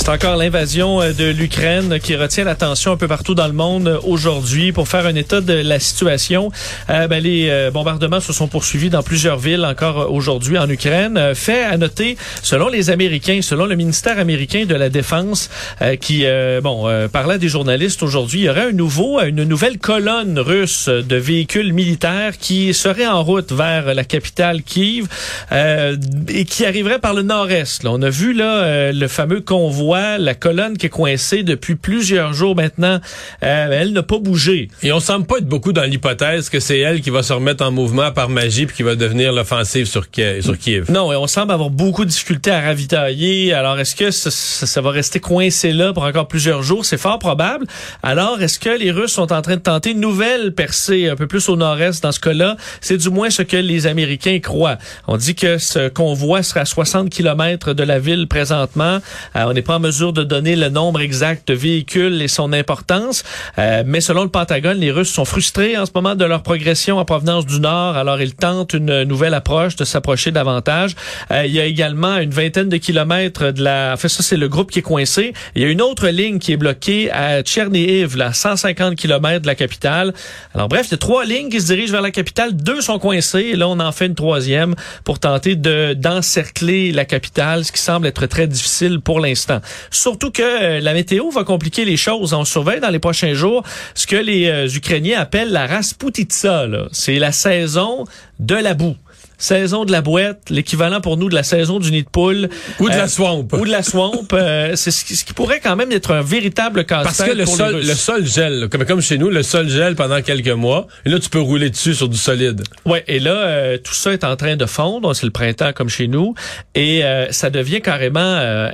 C'est encore l'invasion euh, de l'Ukraine qui retient l'attention un peu partout dans le monde euh, aujourd'hui. Pour faire un état de la situation, euh, ben, les bombardements se sont poursuivis dans plusieurs villes encore aujourd'hui en Ukraine. fait à noter, selon les Américains, selon le ministère américain de la Défense, qui bon parlait des journalistes aujourd'hui, il y aurait un nouveau, une nouvelle colonne russe de véhicules militaires qui serait en route vers la capitale Kiev et qui arriverait par le nord-est. On a vu là le fameux convoi la colonne qui est coincée depuis plusieurs jours maintenant, euh, elle n'a pas bougé. Et on semble pas être beaucoup dans l'hypothèse que c'est elle qui va se remettre en mouvement par magie puis qui va devenir l'offensive sur, Kiev. Non, et on semble avoir beaucoup de difficultés à ravitailler. Alors, est-ce que ça, va rester coincé là pour encore plusieurs jours? C'est fort probable. Alors, est-ce que les Russes sont en train de tenter une nouvelle percée un peu plus au nord-est dans ce cas-là? C'est du moins ce que les Américains croient. On dit que ce convoi sera à 60 km de la ville présentement. Euh, on n'est pas en mesure de donner le nombre exact de véhicules et son importance. Euh, mais selon le Pentagone, les Russes sont frustrés en ce moment de leur progression en provenance du Nord. Alors, ils tentent une nouvelle approche de s'approcher davantage. Euh, il y a également une vingtaine de kilomètres de la... En fait, ça, c'est le groupe qui est coincé. Il y a une autre ligne qui est bloquée à Tchernihiv, là, 150 kilomètres de la capitale. Alors, bref, il y a trois lignes qui se dirigent vers la capitale. Deux sont coincées. Et là, on en fait une troisième pour tenter de d'encercler la capitale, ce qui semble être très difficile pour l'instant. Surtout que euh, la météo va compliquer les choses. On surveille dans les prochains jours ce que les euh, Ukrainiens appellent la rasputitsa. C'est la saison de la boue saison de la boîte, l'équivalent pour nous de la saison du nid de poule. Ou de la euh, swamp. Ou de la swamp. Euh, c'est ce qui, pourrait quand même être un véritable casse Parce que le sol, le sol gèle. Comme, comme chez nous, le sol gèle pendant quelques mois. Et là, tu peux rouler dessus sur du solide. Ouais. Et là, euh, tout ça est en train de fondre. C'est le printemps comme chez nous. Et ça devient carrément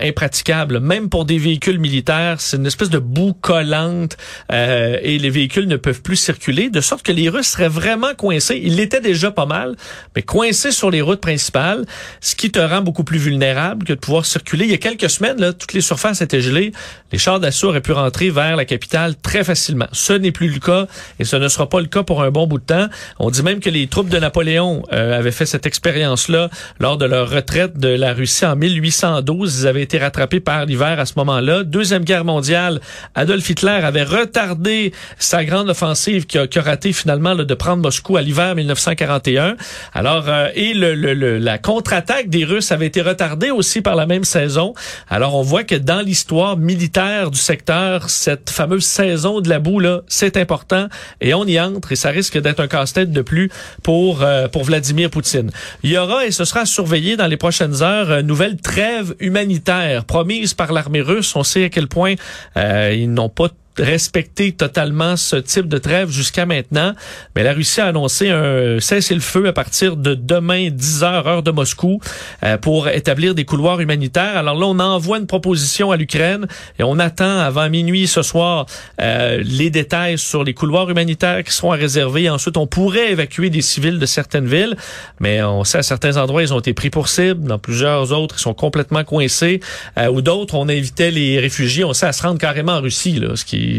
impraticable. Même pour des véhicules militaires, c'est une espèce de boue collante. et les véhicules ne peuvent plus circuler. De sorte que les Russes seraient vraiment coincés. Ils l'étaient déjà pas mal. Mais coincés sur les routes principales, ce qui te rend beaucoup plus vulnérable que de pouvoir circuler. Il y a quelques semaines, là, toutes les surfaces étaient gelées. Les chars d'assaut auraient pu rentrer vers la capitale très facilement. Ce n'est plus le cas et ce ne sera pas le cas pour un bon bout de temps. On dit même que les troupes de Napoléon euh, avaient fait cette expérience-là lors de leur retraite de la Russie en 1812. Ils avaient été rattrapés par l'hiver à ce moment-là. Deuxième guerre mondiale, Adolf Hitler avait retardé sa grande offensive qui a, raté finalement de prendre Moscou à l'hiver 1941. Alors, euh, euh, et le, la contre-attaque des Russes avait été retardée aussi par la même saison. Alors on voit que dans l'histoire militaire du secteur, cette fameuse saison de la boue là, c'est important et on y entre et ça risque d'être un casse-tête de plus pour euh, pour Vladimir Poutine. Il y aura et ce sera surveillé dans les prochaines heures une nouvelle trêve humanitaire promise par l'armée russe. On sait à quel point euh, ils n'ont pas respecter totalement ce type de trêve jusqu'à maintenant. Mais la Russie a annoncé un cessez-le-feu à partir de demain 10 heures heure de Moscou euh, pour établir des couloirs humanitaires. Alors là, on envoie une proposition à l'Ukraine et on attend avant minuit ce soir euh, les détails sur les couloirs humanitaires qui seront réservés. Ensuite, on pourrait évacuer des civils de certaines villes, mais on sait à certains endroits ils ont été pris pour cible. Dans plusieurs autres, ils sont complètement coincés. Euh, ou d'autres, on invitait les réfugiés, on sait à se rendre carrément en Russie, là,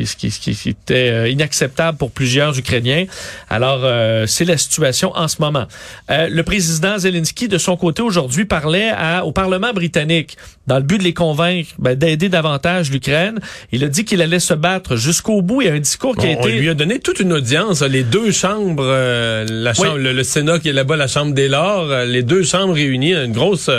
ce qui, était euh, inacceptable pour plusieurs Ukrainiens. Alors, euh, c'est la situation en ce moment. Euh, le président Zelensky, de son côté, aujourd'hui, parlait à, au Parlement britannique dans le but de les convaincre ben, d'aider davantage l'Ukraine. Il a dit qu'il allait se battre jusqu'au bout. Il y a un discours qui a été... On lui a donné toute une audience. Les deux chambres, la chambre, le, Sénat qui est là-bas, la Chambre des Lords, les deux chambres réunies, une grosse...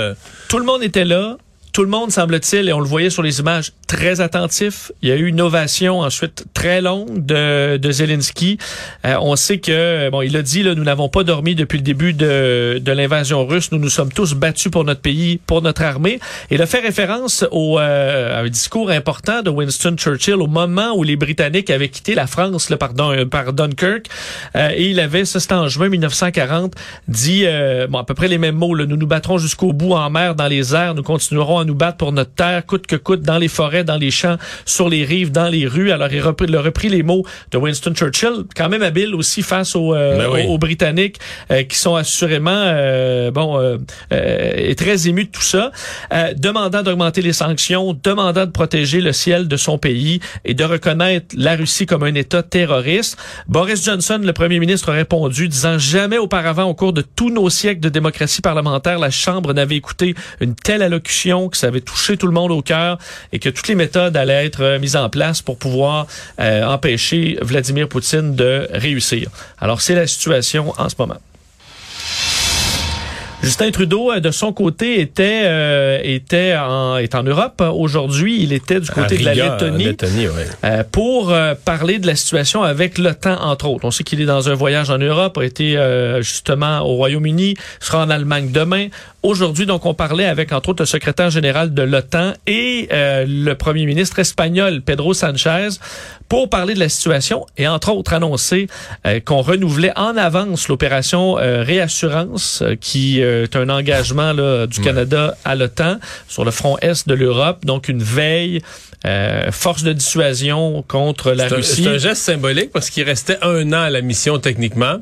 Tout le monde était là. Tout le monde, semble-t-il, et on le voyait sur les images, très attentif. Il y a eu une ovation ensuite très longue de, de Zelensky. Euh, on sait que, bon, il a dit, là, nous n'avons pas dormi depuis le début de, de l'invasion russe. Nous nous sommes tous battus pour notre pays, pour notre armée. Et il a fait référence au, euh, à un discours important de Winston Churchill au moment où les Britanniques avaient quitté la France, là, pardon, euh, par Dunkirk. Euh, et il avait, ça c'était en juin 1940, dit, bon, à peu près les mêmes mots, là, nous nous battrons jusqu'au bout en mer, dans les airs, nous continuerons nous battre pour notre terre, coûte que coûte, dans les forêts dans les champs, sur les rives, dans les rues. Alors, il a repris, il a repris les mots de Winston Churchill, quand même habile aussi face aux, euh, Ben oui. aux, aux Britanniques, euh, qui sont assurément euh, bon euh, euh, très émus de tout ça, euh, demandant d'augmenter les sanctions, demandant de protéger le ciel de son pays et de reconnaître la Russie comme un État terroriste. Boris Johnson, le premier ministre, a répondu, disant jamais auparavant, au cours de tous nos siècles de démocratie parlementaire, la Chambre n'avait écouté une telle allocution, que ça avait touché tout le monde au cœur et que toutes les méthodes allaient être euh, mises en place pour pouvoir euh, empêcher Vladimir Poutine de réussir. Alors, c'est la situation en ce moment. Justin Trudeau, euh, de son côté, était euh, était en est en Europe aujourd'hui. Il était du côté de la Lettonie Lettonie, ouais. euh, pour euh, parler de la situation avec l'OTAN, entre autres. On sait qu'il est dans un voyage en Europe, a été euh, justement au Royaume-Uni, sera en Allemagne demain. Aujourd'hui, donc, on parlait avec, entre autres, le secrétaire général de l'OTAN et euh, le premier ministre espagnol, Pedro Sanchez, pour parler de la situation et, entre autres, annoncer euh, qu'on renouvelait en avance l'opération euh, Réassurance, euh, qui euh, est un engagement là, du Canada à l'OTAN sur le front est de l'Europe, donc une veille, euh, force de dissuasion contre la Russie. C'est un geste symbolique parce qu'il restait un an à la mission techniquement.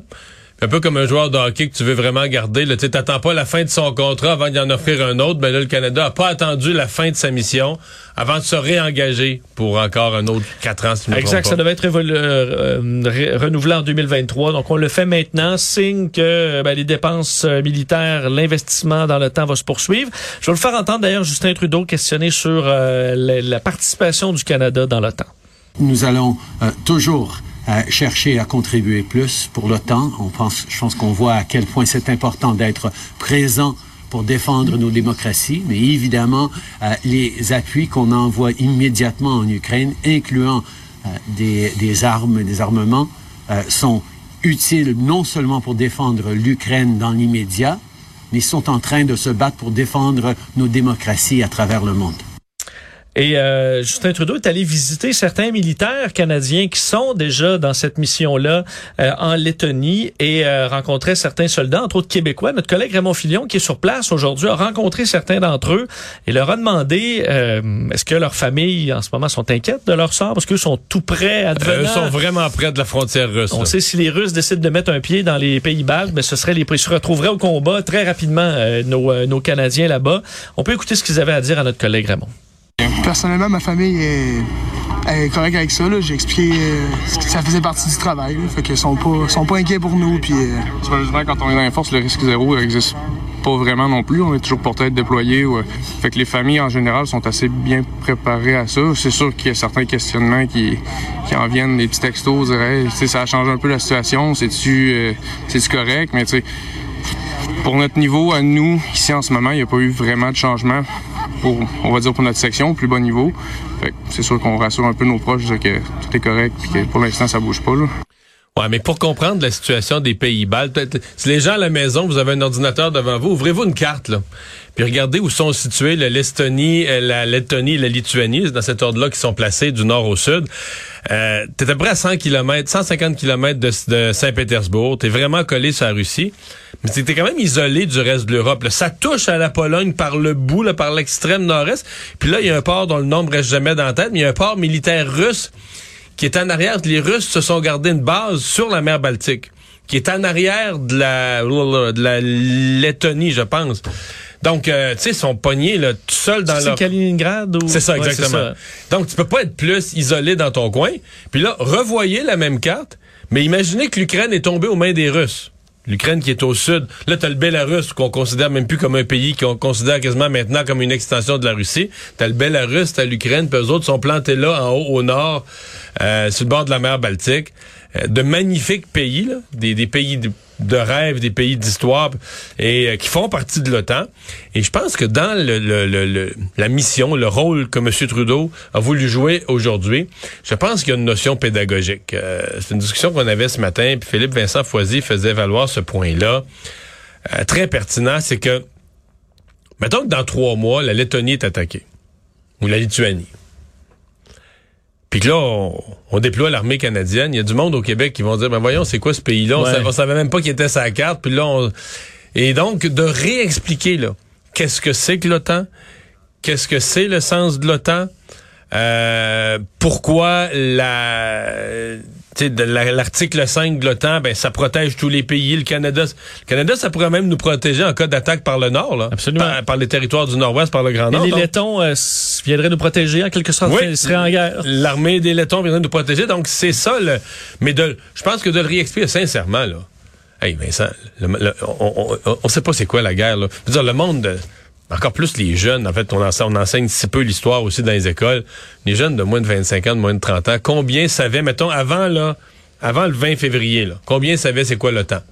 Un peu comme un joueur de hockey que tu veux vraiment garder. Tu sais, t'attends pas la fin de son contrat avant d'y en offrir un autre. Ben là, le Canada a pas attendu la fin de sa mission avant de se réengager pour encore un autre quatre ans, si me Exact, ça pas. devait être euh, euh, renouvelé en 2023. Donc, on le fait maintenant, signe que euh, ben, les dépenses militaires, l'investissement dans le temps va se poursuivre. Je vais le faire entendre d'ailleurs Justin Trudeau questionner sur euh, la, la participation du Canada dans l'OTAN. Nous allons euh, toujours euh, chercher à contribuer plus pour l'OTAN. On pense, je pense qu'on voit à quel point c'est important d'être présent pour défendre nos démocraties, mais évidemment, euh, les appuis qu'on envoie immédiatement en Ukraine, incluant euh, des, des armes, des armements, euh, sont utiles non seulement pour défendre l'Ukraine dans l'immédiat, mais sont en train de se battre pour défendre nos démocraties à travers le monde. Et euh, Justin Trudeau est allé visiter certains militaires canadiens qui sont déjà dans cette mission-là euh, en Lettonie et euh, rencontrait certains soldats, entre autres québécois. Notre collègue Raymond Filion, qui est sur place aujourd'hui, a rencontré certains d'entre eux et leur a demandé euh, est-ce que leurs familles en ce moment sont inquiètes de leur sort? Parce qu'eux sont tout prêts à Euh, devenir? Eux sont vraiment près de la frontière russe. On là. sait si les Russes décident de mettre un pied dans les pays baltes, mais ce serait les ils se retrouveraient au combat très rapidement euh, nos, euh, nos Canadiens là-bas. On peut écouter ce qu'ils avaient à dire à notre collègue Raymond. Personnellement, ma famille est, est correcte avec ça. J'ai expliqué euh, que ça faisait partie du travail. là. Fait qu'ils sont pas, sont pas inquiets pour nous. Puis, euh, quand on est dans les forces, le risque zéro n'existe pas vraiment non plus. On est toujours porté à être déployé. ou, euh, Fait que les familles, en général, sont assez bien préparées à ça. C'est sûr qu'il y a certains questionnements qui, qui en viennent, des petits textos, dire, Hey, tu sais, ça a changé un peu la situation, c'est-tu euh, c'est-tu correct? Mais tu sais, pour notre niveau, à nous, ici en ce moment, il n'y a pas eu vraiment de changement pour, on va dire, pour notre section, au plus bas niveau. C'est sûr qu'on rassure un peu nos proches que tout est correct puis que pour l'instant, ça bouge pas. Là. Ouais, mais pour comprendre la situation des pays baltes, si les gens à la maison, vous avez un ordinateur devant vous, ouvrez-vous une carte, là. Puis regardez où sont situés la l'Estonie, euh, la Lettonie et la Lituanie, dans cet ordre-là qui sont placés du nord au sud. Euh, t'es à peu près à 100 km, 150 km de, Saint-Pétersbourg. T'es vraiment collé sur la Russie. Mais t'es quand même isolé du reste de l'Europe. Ça touche à la Pologne par le bout, là, par l'extrême nord-est. Puis là, il y a un port dont le nom reste jamais dans la tête, mais il y a un port militaire russe qui est en arrière. Les Russes se sont gardés une base sur la mer Baltique, qui est en arrière de la, de la Lettonie, je pense. Donc, euh, tu sais, ils sont pognés là, tout seuls dans C'est leur... Kaliningrad ou C'est ça, Ouais, exactement. ça. Donc, tu peux pas être plus isolé dans ton coin. Puis là, revoyez la même carte, mais imaginez que l'Ukraine est tombée aux mains des Russes. L'Ukraine qui est au sud. Là, t'as le Bélarus qu'on considère même plus comme un pays, qu'on considère quasiment maintenant comme une extension de la Russie. T'as le Bélarus, t'as l'Ukraine, puis eux autres sont plantés là, en haut, au nord, euh, sur le bord de la mer Baltique. Euh, de magnifiques pays, là, des, pays de, rêve, des pays d'histoire, et euh, qui font partie de l'OTAN. Et je pense que dans le, la mission, le rôle que M. Trudeau a voulu jouer aujourd'hui, je pense qu'il y a une notion pédagogique. Euh, C'est une discussion qu'on avait ce matin, puis Philippe Vincent Foisy faisait valoir ce point-là. Très pertinent, c'est que, mettons que dans trois mois, la Lettonie est attaquée, ou la Lituanie. Puis que là, on, on déploie l'armée canadienne. Il y a du monde au Québec qui vont dire, ben voyons, c'est quoi ce pays-là? On, Ouais. on savait même pas qu'il était sa carte. Puis là, on... Et donc, de réexpliquer, là, qu'est-ce que c'est que l'OTAN? Qu'est-ce que c'est le sens de l'OTAN? Euh, pourquoi la l'article 5 de l'OTAN, ben ça protège tous les pays. Le Canada, le Canada, ça pourrait même nous protéger en cas d'attaque par le Nord, là. Absolument. Par, par les territoires du Nord-Ouest, par le Grand Et Nord. les donc. Lettons euh, viendraient nous protéger en quelque sorte. Oui. Ils seraient en guerre. L'armée des Lettons viendrait nous protéger. Donc, c'est ça, le, mais de, je pense que de le réexpliquer sincèrement, là. Hey, Vincent, le- le- on, on, on- on sait pas c'est quoi la guerre, là. Je veux dire, le monde, de- encore plus les jeunes, en fait, on enseigne, on si peu l'histoire aussi dans les écoles. Les jeunes de moins de 25 ans, de moins de 30 ans, combien savaient, mettons, avant, là, avant le 20 février, là, combien savaient c'est quoi le temps?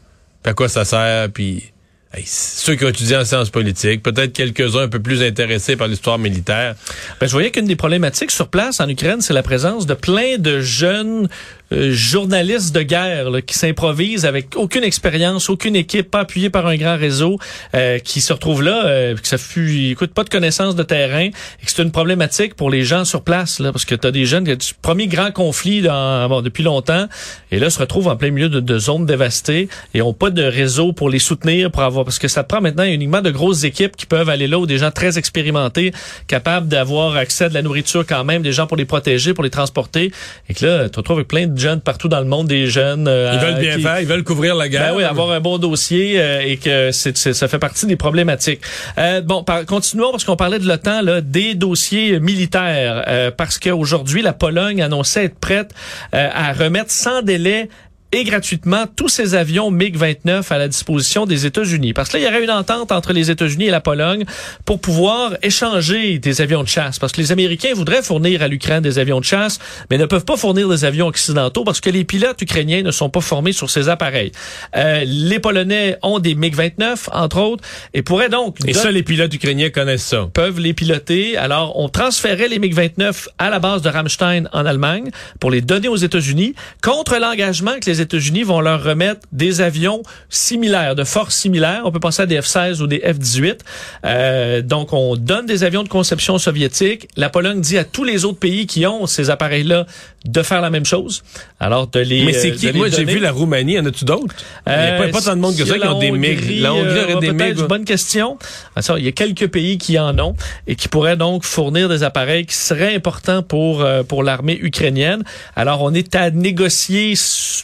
Puis à quoi ça sert, puis... hey, ceux qui ont étudié en sciences politiques, peut-être quelques-uns un peu plus intéressés par l'histoire militaire. Ben, je voyais qu'une des problématiques sur place en Ukraine, c'est la présence de plein de jeunes euh, journalistes de guerre là, qui s'improvisent avec aucune expérience, aucune équipe, pas appuyée par un grand réseau, euh, qui se retrouvent là, euh, que ça fut, écoute, pas de connaissance de terrain, et que c'est une problématique pour les gens sur place, là, parce que tu as des jeunes, du premier grand conflit dans, bon, depuis longtemps, et là se retrouvent en plein milieu de, de zones dévastées et ont pas de réseau pour les soutenir, pour avoir, parce que ça prend maintenant uniquement de grosses équipes qui peuvent aller là, ou des gens très expérimentés, capables d'avoir accès à de la nourriture quand même, des gens pour les protéger, pour les transporter, et que là, tu te retrouves avec plein de jeunes partout dans le monde, des jeunes. euh, Ils veulent bien qui- faire, ils veulent couvrir la guerre. ben oui, avoir un bon dossier euh, et que c'est, c'est- ça fait partie des problématiques. Euh, bon, par, continuons parce qu'on parlait de l'OTAN, là, des dossiers militaires, euh, parce qu'aujourd'hui, la Pologne annonçait être prête euh, à remettre sans délai et gratuitement tous ces avions MiG-29 à la disposition des États-Unis. Parce que là, il y aurait une entente entre les États-Unis et la Pologne pour pouvoir échanger des avions de chasse. Parce que les Américains voudraient fournir à l'Ukraine des avions de chasse, mais ne peuvent pas fournir des avions occidentaux parce que les pilotes ukrainiens ne sont pas formés sur ces appareils. Euh, les Polonais ont des MiG-29, entre autres, et pourraient donc... Et ça, les pilotes ukrainiens connaissent ça. peuvent les piloter. Alors, on transférait les MiG-29 à la base de Ramstein en Allemagne pour les donner aux États-Unis contre l'engagement que les États-Unis vont leur remettre des avions similaires, de force similaires. On peut penser à des F-16 ou des F-18. Euh, donc, on donne des avions de conception soviétique. La Pologne dit à tous les autres pays qui ont ces appareils-là de faire la même chose. Alors, de les Mais c'est euh, qui? Moi, j'ai vu la Roumanie. En as-tu d'autres? Il n'y a pas, Euh, pas tant de monde que il y ça a qui ont des la MiG. La Hongrie euh, aurait des MiG. bonne question. Ah, ça, Il y a quelques pays qui en ont et qui pourraient donc fournir des appareils qui seraient importants pour euh, pour l'armée ukrainienne. Alors on est à négocier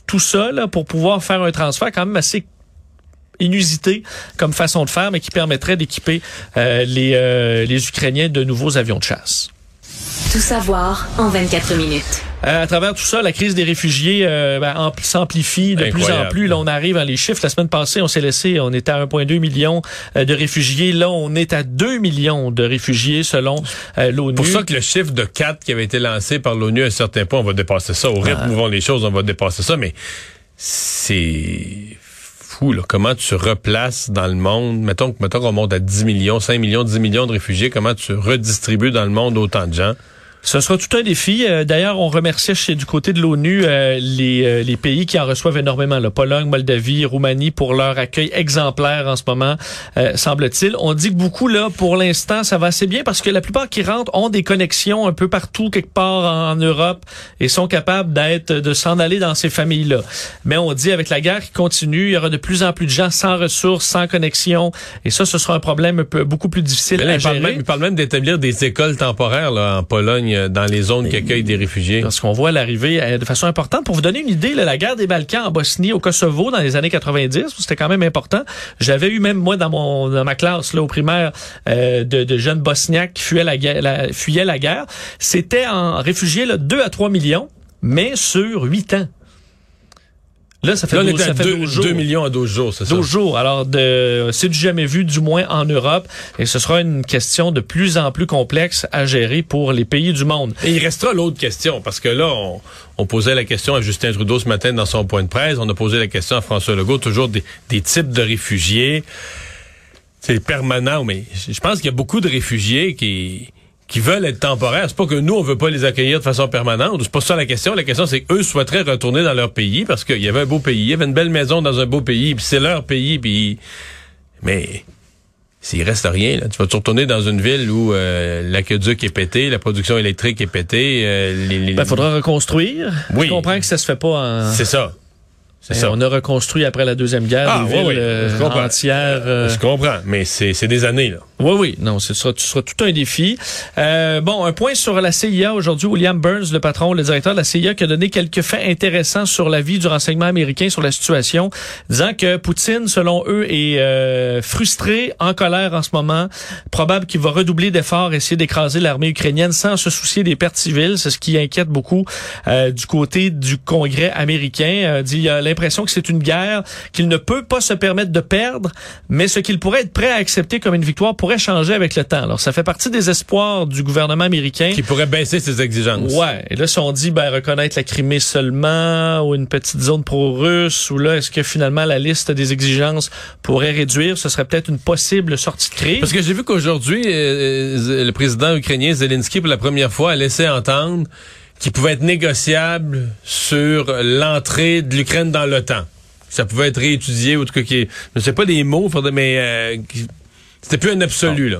tout pour pouvoir faire un transfert quand même assez inusité comme façon de faire, mais qui permettrait d'équiper euh, les, euh, les Ukrainiens de nouveaux avions de chasse. Tout savoir en 24 minutes. Euh, à travers tout ça, la crise des réfugiés euh, ben, ampli- s'amplifie de plus en plus. Là, on arrive à les chiffres. La semaine passée, on s'est laissé, on était à 1,2 million euh, de réfugiés. Là, on est à 2 millions de réfugiés selon euh, l'ONU. pour ça que le chiffre de 4 qui avait été lancé par l'ONU à un certain point, on va dépasser ça. Au rythme où vont les choses, on va dépasser ça. Mais c'est fou, là. Comment tu replaces dans le monde, mettons, que- mettons qu'on monte à 10 millions, 5 millions, 10 millions de réfugiés, comment tu redistribues dans le monde autant de gens? Ce sera tout un défi. Euh, D'ailleurs, on remerciait chez du côté de l'ONU euh, les, euh, les pays qui en reçoivent énormément, la Pologne, Moldavie, Roumanie, pour leur accueil exemplaire en ce moment, euh, semble-t-il. On dit que beaucoup, là, pour l'instant, ça va assez bien parce que la plupart qui rentrent ont des connexions un peu partout, quelque part en, en Europe, et sont capables d'être, de s'en aller dans ces familles-là. Mais on dit, avec la guerre qui continue, il y aura de plus en plus de gens sans ressources, sans connexion, et ça, ce sera un problème un peu, beaucoup plus difficile là, à il parle, gérer. même, il parle même d'établir des écoles temporaires là, en Pologne, euh, dans les zones qui accueillent des réfugiés. Parce qu'on voit l'arrivée euh, de façon importante. Pour vous donner une idée, là, la guerre des Balkans en Bosnie, au Kosovo, dans les années 90, c'était quand même important. J'avais eu même moi dans mon dans ma classe là au primaire euh, de, de jeunes bosniaques qui fuyaient la guerre. La, fuyaient la guerre. C'était en réfugiés là, 2 à 3 millions, mais sur 8 ans. Là, ça fait, Là, on 12, est à ça fait 2, 12 jours. millions à 12 jours, c'est ça? 12 jours. Alors, de, c'est du jamais vu, du moins en Europe. Et ce sera une question de plus en plus complexe à gérer pour les pays du monde. Et il restera l'autre question, parce que là, on, on posait la question à Justin Trudeau ce matin dans son point de presse. On a posé la question à François Legault, toujours des, des types de réfugiés. C'est permanent, mais je pense qu'il y a beaucoup de réfugiés qui qui veulent être temporaires. C'est pas que nous, on veut pas les accueillir de façon permanente. C'est pas ça la question. La question, c'est qu'eux souhaiteraient retourner dans leur pays parce qu'il y avait un beau pays. Il y avait une belle maison dans un beau pays, puis c'est leur pays, puis... Mais s'il reste rien, là, tu vas te retourner dans une ville où euh, l'aqueduc est pété, la production électrique est pétée. euh, les, les- Ben, faudra reconstruire. Oui. Je comprends que ça se fait pas en... C'est ça. Ça. On a reconstruit après la Deuxième Guerre Ah, des oui, villes oui. euh, Je comprends. entières. euh, Je comprends, mais c'est c'est des années, là. Oui, oui, non, ce sera, ce sera tout un défi. Euh, bon, un point sur la CIA aujourd'hui. William Burns, le patron, le directeur de la CIA, qui a donné quelques faits intéressants sur la vie du renseignement américain, sur la situation, disant que Poutine, selon eux, est euh, frustré, en colère en ce moment. Probable qu'il va redoubler d'efforts, essayer d'écraser l'armée ukrainienne sans se soucier des pertes civiles. C'est ce qui inquiète beaucoup euh, du côté du Congrès américain. Dit, il a l'impression que c'est une guerre qu'il ne peut pas se permettre de perdre, mais ce qu'il pourrait être prêt à accepter comme une victoire pourrait changer avec le temps. Alors, ça fait partie des espoirs du gouvernement américain. Qui pourrait baisser ses exigences. Ouais. Et là, si on dit ben, reconnaître la Crimée seulement ou une petite zone pro-russe, ou là, est-ce que finalement la liste des exigences pourrait réduire, ce serait peut-être une possible sortie de crise. Parce que j'ai vu qu'aujourd'hui, euh, le président ukrainien Zelensky, pour la première fois, a laissé entendre qu'il pouvait être négociable sur l'entrée de l'Ukraine dans l'OTAN. Ça pouvait être réétudié, ou en tout cas, qui, je ne sais pas les mots, mais euh, qui- c'était plus un absolu, là.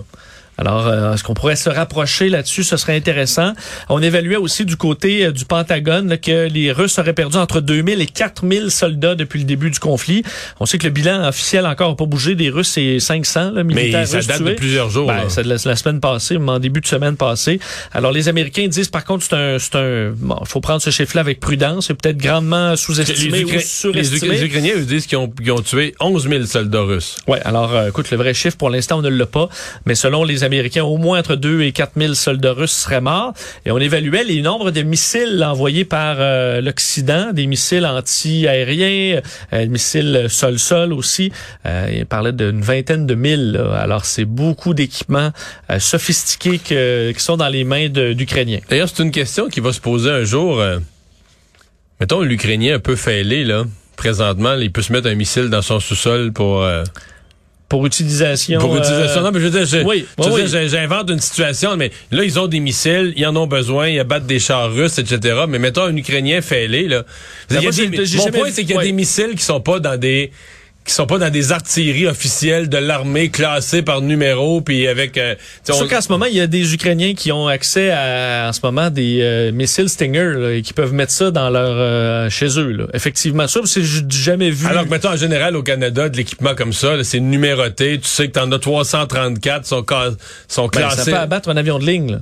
Alors, euh, est-ce qu'on pourrait se rapprocher là-dessus? Ce serait intéressant. On évaluait aussi du côté euh, du Pentagone là, que les Russes auraient perdu entre 2000 et 4000 soldats depuis le début du conflit. On sait que le bilan officiel encore n'a pas bougé des Russes, c'est 500 là, militaires Mais ça russes date de plusieurs jours. Ben, c'est de la, la semaine passée, en début de semaine passée. Alors, les Américains disent, par contre, c'est un... c'est un bon, faut prendre ce chiffre-là avec prudence. C'est peut-être grandement sous-estimé les, ou Ukra- les surestimé. Ukra- les Ukrainiens, eux, disent qu'ils ont, qu'ils ont tué 11 000 soldats russes. Ouais, alors euh, écoute, le vrai chiffre pour l'instant on ne l'a pas, mais selon les Américains, au moins entre 2 et 4 000 soldats russes seraient morts. Et on évaluait les nombres de missiles envoyés par euh, l'Occident, des missiles anti-aériens, euh, des missiles sol-sol aussi. Euh, il parlait d'une vingtaine de mille. Alors c'est beaucoup d'équipements euh, sophistiqués qui sont dans les mains d'Ukrainiens. D'ailleurs, c'est une question qui va se poser un jour. mettons, l'Ukrainien un peu fêlé, là. Présentement, il peut se mettre un missile dans son sous-sol pour... Pour utilisation. Pour euh, utilisation. Non, mais je veux dire, je- oui, oui, j'invente une situation, mais là, ils ont des missiles, ils en ont besoin, ils abattent des chars russes, etc. Mais mettons un Ukrainien fêlé, là. Moi, des- j'ai mon point, c'est qu'il y a ouais. des missiles qui sont pas dans des qui sont pas dans des artilleries officielles de l'armée classées par numéro puis avec euh, sais, Sûr on- qu'en ce moment, il y a des Ukrainiens qui ont accès à, en ce moment, des euh, missiles Stinger là, et qui peuvent mettre ça dans leur euh, chez eux. Là. Effectivement, ça, c'est jamais vu. alors que mettons en général au Canada de l'équipement comme ça, c'est numéroté, tu sais que t'en as 334 sont sont Ben, ça classés. peut abattre un avion de ligne. Là.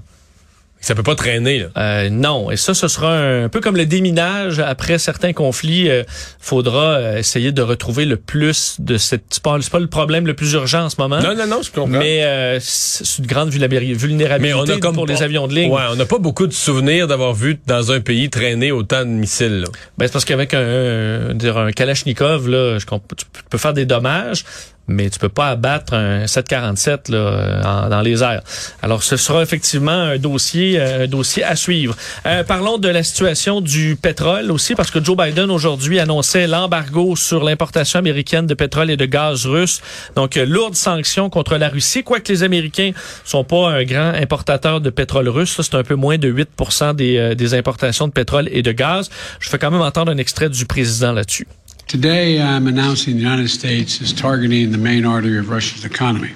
Ça peut pas traîner là. Euh, non, et ça, ce sera un, un peu comme le déminage. Après certains conflits, euh, faudra euh, essayer de retrouver le plus de cette. C'est pas, pas le problème le plus urgent en ce moment. Non non non, je comprends. mais euh, c'est une grande vulnérabil- vulnérabilité Mais on a comme pour les pas- avions de ligne. Ouais, on n'a pas beaucoup de souvenirs d'avoir vu dans un pays traîner autant de missiles. là. Ben, c'est parce qu'avec un, un, dire un Kalachnikov, là, je tu peux faire des dommages, mais tu peux pas abattre un 747 là, en- dans les airs. Alors, ce sera effectivement un dossier, euh, un dossier à suivre. Euh, parlons de la situation du pétrole aussi, parce que Joe Biden aujourd'hui annonçait l'embargo sur l'importation américaine de pétrole et de gaz russe. Donc, euh, lourdes sanctions contre la Russie, quoique les Américains sont pas un grand importateur de pétrole russe. C'est un peu moins de 8 des, euh, des importations de pétrole et de gaz. Je fais quand même entendre un extrait du président là-dessus. Today, I'm announcing the United States is targeting the main artery of Russia's economy.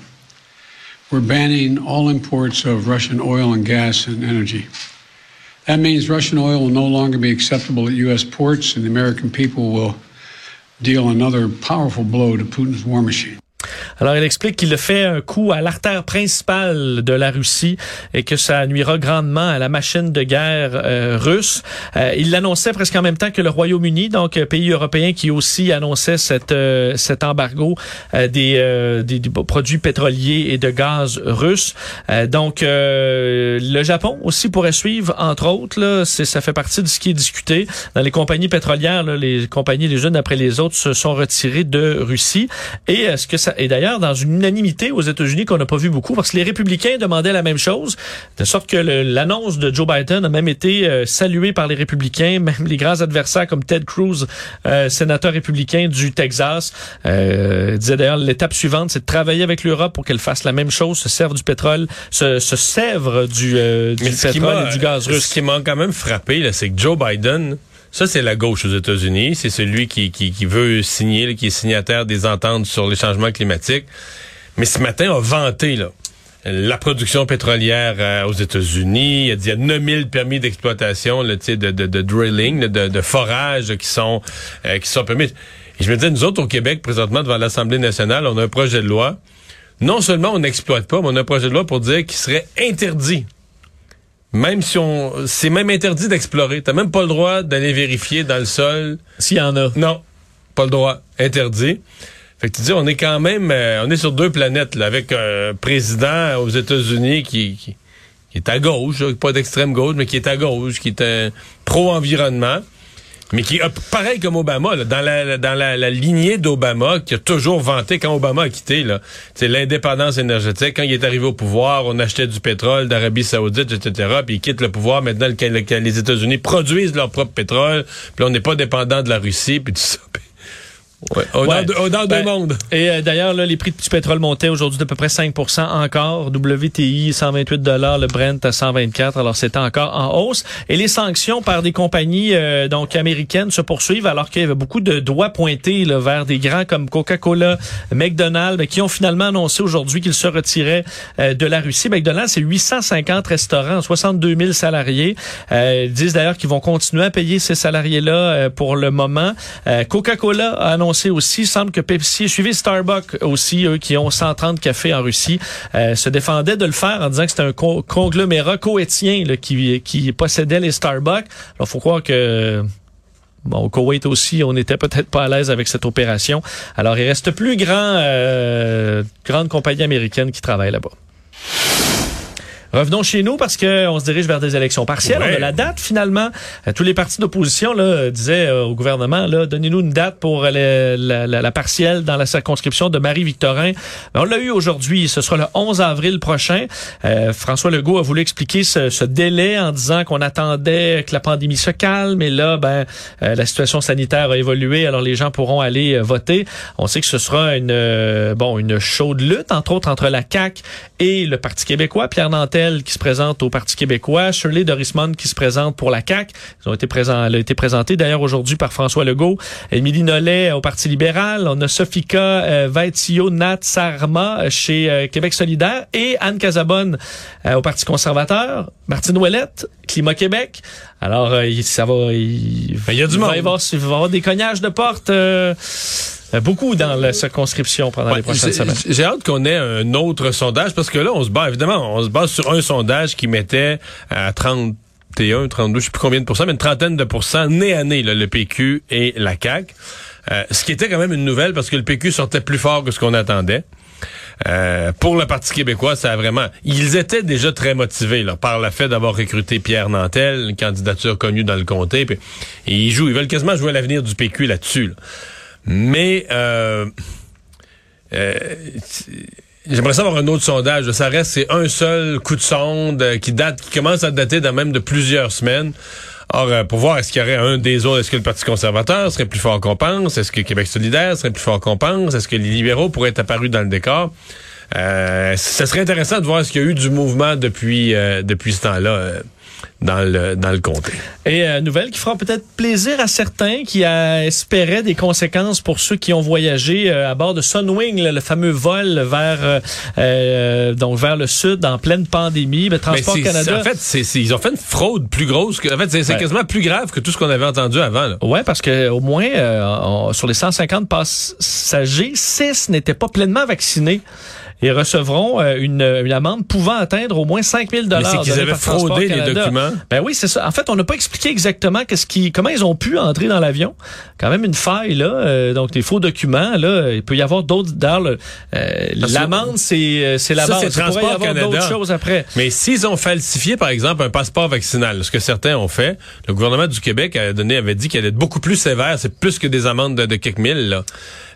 We're banning all imports of Russian oil and gas and energy. That means Russian oil will no longer be acceptable at U.S. ports, and the American people will deal another powerful blow to Putin's war machine. Alors, il explique qu'il fait un coup à l'artère principale de la Russie et que ça nuira grandement à la machine de guerre euh, russe. Euh, il l'annonçait presque en même temps que le Royaume-Uni, donc euh, pays européen qui aussi annonçait cette, euh, cet embargo euh, des, euh, des, des produits pétroliers et de gaz russes. Donc, le Japon aussi pourrait suivre, entre autres. Là, ça fait partie de ce qui est discuté. Dans les compagnies pétrolières, là, les compagnies les unes après les autres se sont retirées de Russie. Et est-ce que ça et d'ailleurs dans une unanimité aux États-Unis qu'on n'a pas vu beaucoup parce que les républicains demandaient la même chose de sorte que l'annonce de Joe Biden a même été euh, saluée par les républicains même les grands adversaires comme Ted Cruz euh, sénateur républicain du Texas euh, disait d'ailleurs l'étape suivante c'est de travailler avec l'Europe pour qu'elle fasse la même chose se serve du pétrole se, se sèvre du, euh, du pétrole et du gaz russe. Ce qui m'a quand même frappé, là, c'est que Joe Biden, ça c'est la gauche aux États-Unis, c'est celui qui, veut signer, qui est signataire des ententes sur les changements climatiques. Mais ce matin a vanté là, la production pétrolière euh, aux États-Unis. Il a dit il y a 9000 permis d'exploitation, de, de, de drilling, de, de, forage qui sont euh, qui sont permis. Et je me disais, nous autres au Québec, présentement devant l'Assemblée nationale, on a un projet de loi. Non seulement on n'exploite pas, mais on a un projet de loi pour dire qu'il serait interdit. Même si on, c'est même interdit d'explorer. T'as même pas le droit d'aller vérifier dans le sol. S'il y en a. Non, pas le droit. Interdit. Fait que tu dis, on est quand même, euh, on est sur deux planètes, là, avec un président aux États-Unis qui, qui, est à gauche, pas d'extrême gauche, mais qui est à gauche, qui est un pro-environnement, mais qui, pareil comme Obama, là, dans, la, dans la, lignée d'Obama, qui a toujours vanté quand Obama a quitté, là, c'est l'indépendance énergétique. Quand il est arrivé au pouvoir, on achetait du pétrole d'Arabie Saoudite, etc. Puis il quitte le pouvoir. Maintenant, les États-Unis produisent leur propre pétrole. Puis on n'est pas dépendant de la Russie, puis tout ça. Ouais, dans, deux mondes. Et euh, d'ailleurs, les prix du pétrole montaient aujourd'hui d'à peu près 5% encore. WTI 128 dollars, le Brent à 124. Alors c'était encore en hausse. Et les sanctions par des compagnies euh, donc américaines se poursuivent alors qu'il y avait beaucoup de doigts pointés là, vers des grands comme Coca-Cola, McDonald's, qui ont finalement annoncé aujourd'hui qu'ils se retiraient euh, de la Russie. McDonald's, c'est 850 restaurants, 62 000 salariés. ils disent d'ailleurs qu'ils vont continuer à payer ces salariés-là pour le moment. Coca-Cola a annoncé aussi. semble que Pepsi, suivi Starbucks aussi, eux qui ont 130 cafés en Russie, euh, se défendaient de le faire en disant que c'était un conglomérat coétien qui, qui possédait les Starbucks. Alors, faut croire que Bon, au Koweït aussi, on n'était peut-être pas à l'aise avec cette opération. Alors, il reste plus grand, euh, grande compagnie américaine qui travaille là-bas. Revenons chez nous parce qu'on se dirige vers des élections partielles. On a la date finalement. Euh, tous les partis d'opposition là, disaient euh, au gouvernement, là, donnez-nous une date pour la, la, la, partielle dans la circonscription de Marie-Victorin. On l'a eu aujourd'hui. Ce sera le 11 avril prochain. Euh, François Legault a voulu expliquer ce, ce délai en disant qu'on attendait que la pandémie se calme. Et là, ben, la situation sanitaire a évolué. Alors les gens pourront aller voter. On sait que ce sera une, bon, une chaude lutte, entre autres, entre la CAQ et le Parti québécois. Pierre Nantel qui se présente au Parti québécois, Shirley Dorismond qui se présente pour la CAQ. Ils ont été présents, elle a été présentée d'ailleurs aujourd'hui par François Legault. Émilie Nollet au Parti libéral. On a Sofika euh, Vaitio Nat Sarma chez euh, Québec solidaire et Anne Casabonne euh, au Parti conservateur. Martine Ouellette, Climat Québec. Alors, euh, ça va... Il, ben, il y a du monde. Va y avoir, il va y avoir des cognages de porte euh, beaucoup dans la circonscription pendant les prochaines semaines. J'ai hâte qu'on ait un autre sondage parce que là, on se base, évidemment, on se base sur un sondage qui mettait à 31, 32, je sais plus combien de pourcents, mais une trentaine de pourcents nez à nez, le PQ et la CAQ. Euh, ce qui était quand même une nouvelle parce que le PQ sortait plus fort que ce qu'on attendait. Euh, pour le Parti québécois, ça a vraiment... Ils étaient déjà très motivés là, par le fait d'avoir recruté Pierre Nantel, une candidature connue dans le comté. et ils jouent, ils veulent quasiment jouer à l'avenir du PQ là-dessus. là mais euh, euh, j'aimerais savoir un autre sondage. Ça reste c'est un seul coup de sonde euh, qui date, qui commence à dater de même de plusieurs semaines. Or, pour voir est-ce qu'il y aurait un des autres, est-ce que le Parti conservateur serait plus fort qu'on pense, est-ce que Québec solidaire serait plus fort qu'on pense, est-ce que les libéraux pourraient être apparus dans le décor? Euh, ça serait intéressant de voir ce qu'il y a eu du mouvement depuis depuis ce temps-là dans le, dans le comté. Et euh, nouvelle qui fera peut-être plaisir à certains qui euh, espéraient des conséquences pour ceux qui ont voyagé euh, à bord de Sunwing, le fameux vol vers euh, donc vers le sud en pleine pandémie. Le Transport Canada. En fait, ils ont fait une fraude plus grosse. Que, en fait, c'est quasiment plus grave que tout ce qu'on avait entendu avant. Là. Ouais, parce que au moins sur les 150 passagers, 6 n'étaient pas pleinement vaccinés et recevront euh, une, une, amende pouvant atteindre au moins 5 000 dollars. C'est qu'ils avaient fraudé les documents. Ben oui, c'est ça. En fait, on n'a pas expliqué exactement qu'est-ce qui, comment ils ont pu entrer dans l'avion. Quand même une faille là. Euh, donc des faux documents là. Il peut y avoir d'autres. D'ailleurs, euh, l'amende c'est c'est la base. Il pourrait y avoir d'autres choses après. Mais s'ils ont falsifié par exemple un passeport vaccinal, ce que certains ont fait, le gouvernement du Québec a donné avait dit qu'il allait être beaucoup plus sévère. C'est plus que des amendes de, de quelques mille là.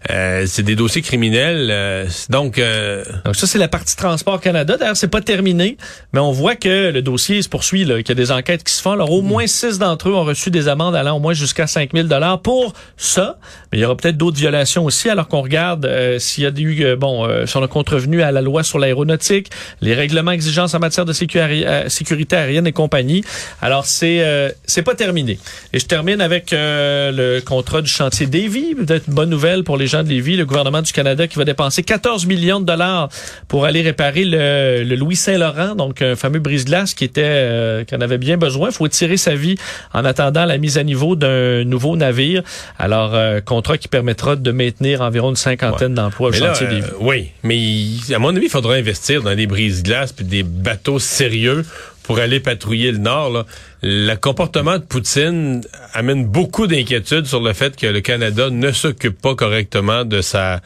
Euh, c'est des dossiers criminels. Euh, donc, euh, donc ça c'est la partie Transport Canada. D'ailleurs, c'est pas terminé, mais on voit que le dossier se poursuit, qu'il y a des enquêtes qui se font. Alors au moins six d'entre eux ont reçu des amendes allant au moins jusqu'à 5 000 dollars pour ça. Mais il y aura peut-être d'autres violations aussi. Alors qu'on regarde s'il y a eu bon sur le contrevenu à la loi sur l'aéronautique, les règlements exigences en matière de sécurité aérienne et compagnie. Alors c'est c'est pas terminé. Et je termine avec le contrat du chantier Davy. Peut-être une bonne nouvelle pour les gens gens de Lévis, le gouvernement du Canada qui va dépenser 14 millions de dollars pour aller réparer le, le Louis Saint-Laurent, donc un fameux brise-glace qui était euh, qui en avait bien besoin. Il faut tirer sa vie en attendant la mise à niveau d'un nouveau navire. Alors, euh, contrat qui permettra de maintenir environ une cinquantaine d'emplois au Mais là, chantier de Lévis. euh, oui, mais à mon avis, il faudra investir dans des brises-glaces puis des bateaux sérieux pour aller patrouiller le Nord. Là. Le comportement de Poutine amène beaucoup d'inquiétudes sur le fait que le Canada ne s'occupe pas correctement de sa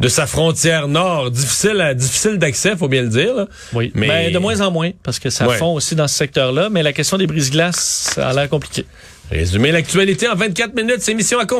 de sa frontière nord, difficile à, difficile d'accès, faut bien le dire. là. Oui, mais mais de moins en moins, parce que ça Ouais. fond aussi dans ce secteur-là. Mais la question des brise-glaces, ça a l'air compliqué. Résumer l'actualité en 24 minutes, c'est mission accomplie.